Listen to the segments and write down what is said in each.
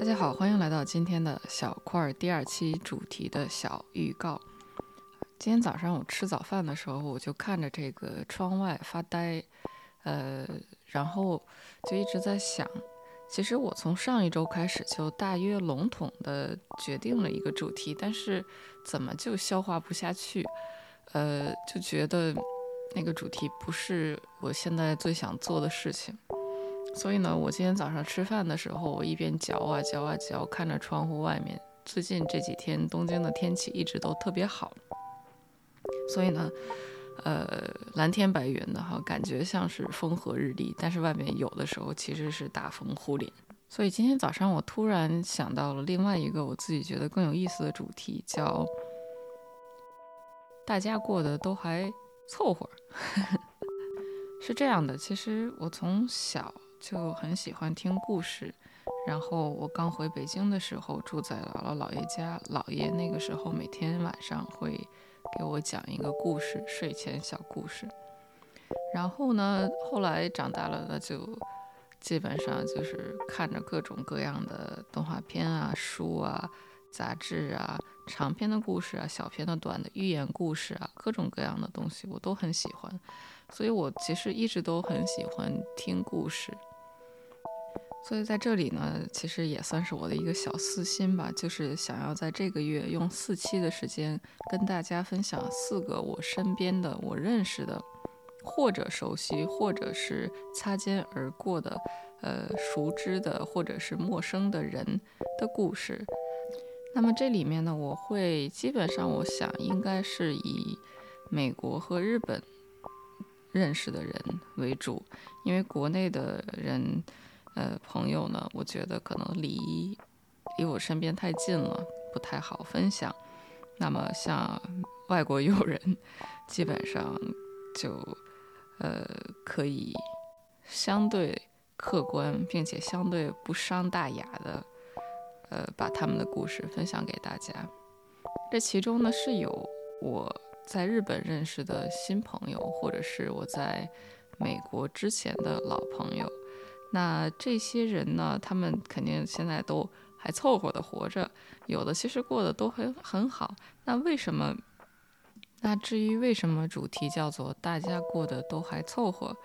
大家好，欢迎来到今天的小块第二期主题的小预告。今天早上我吃早饭的时候，我就看着这个窗外发呆，呃，然后就一直在想，其实我从上一周开始就大约笼统的决定了一个主题，但是怎么就消化不下去，呃，就觉得那个主题不是我现在最想做的事情。所以呢，我今天早上吃饭的时候，我一边嚼啊嚼啊嚼，看着窗户外面。最近这几天东京的天气一直都特别好，所以呢，呃，蓝天白云的哈，感觉像是风和日丽。但是外面有的时候其实是大风呼林。所以今天早上我突然想到了另外一个我自己觉得更有意思的主题，叫大家过得都还凑合。是这样的，其实我从小。就很喜欢听故事，然后我刚回北京的时候住在姥姥姥爷家，姥爷那个时候每天晚上会给我讲一个故事，睡前小故事。然后呢，后来长大了，那就基本上就是看着各种各样的动画片啊、书啊、杂志啊、长篇的故事啊、小篇的、短的寓言故事啊，各种各样的东西我都很喜欢，所以我其实一直都很喜欢听故事。所以在这里呢，其实也算是我的一个小私心吧，就是想要在这个月用四期的时间跟大家分享四个我身边的、我认识的，或者熟悉，或者是擦肩而过的，呃，熟知的或者是陌生的人的故事。那么这里面呢，我会基本上我想应该是以美国和日本认识的人为主，因为国内的人。呃，朋友呢？我觉得可能离离我身边太近了，不太好分享。那么像外国友人，基本上就呃可以相对客观，并且相对不伤大雅的呃把他们的故事分享给大家。这其中呢是有我在日本认识的新朋友，或者是我在美国之前的老朋友。那这些人呢？他们肯定现在都还凑合的活着，有的其实过得都很很好。那为什么？那至于为什么主题叫做“大家过得都还凑合”，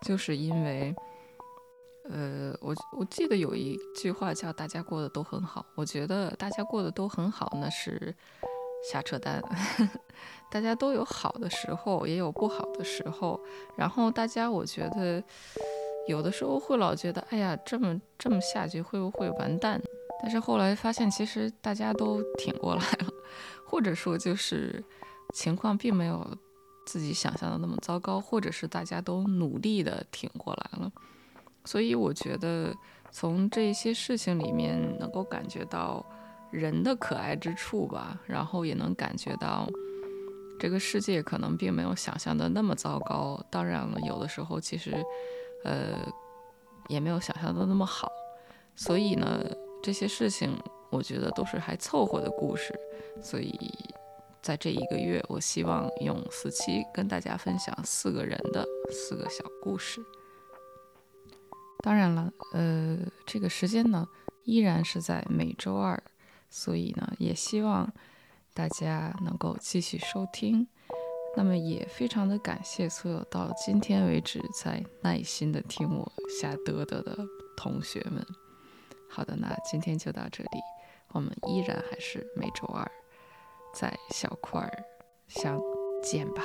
就是因为，呃，我我记得有一句话叫“大家过得都很好”，我觉得大家过得都很好那是瞎扯淡。大家都有好的时候，也有不好的时候。然后大家，我觉得。有的时候会老觉得，哎呀，这么这么下去会不会完蛋？但是后来发现，其实大家都挺过来了，或者说就是情况并没有自己想象的那么糟糕，或者是大家都努力的挺过来了。所以我觉得从这些事情里面能够感觉到人的可爱之处吧，然后也能感觉到这个世界可能并没有想象的那么糟糕。当然了，有的时候其实。呃，也没有想象的那么好，所以呢，这些事情我觉得都是还凑合的故事。所以在这一个月，我希望用四期跟大家分享四个人的四个小故事。当然了，呃，这个时间呢依然是在每周二，所以呢，也希望大家能够继续收听。那么也非常的感谢所有到今天为止在耐心的听我瞎嘚嘚的同学们。好的，那今天就到这里，我们依然还是每周二在小块儿相见吧。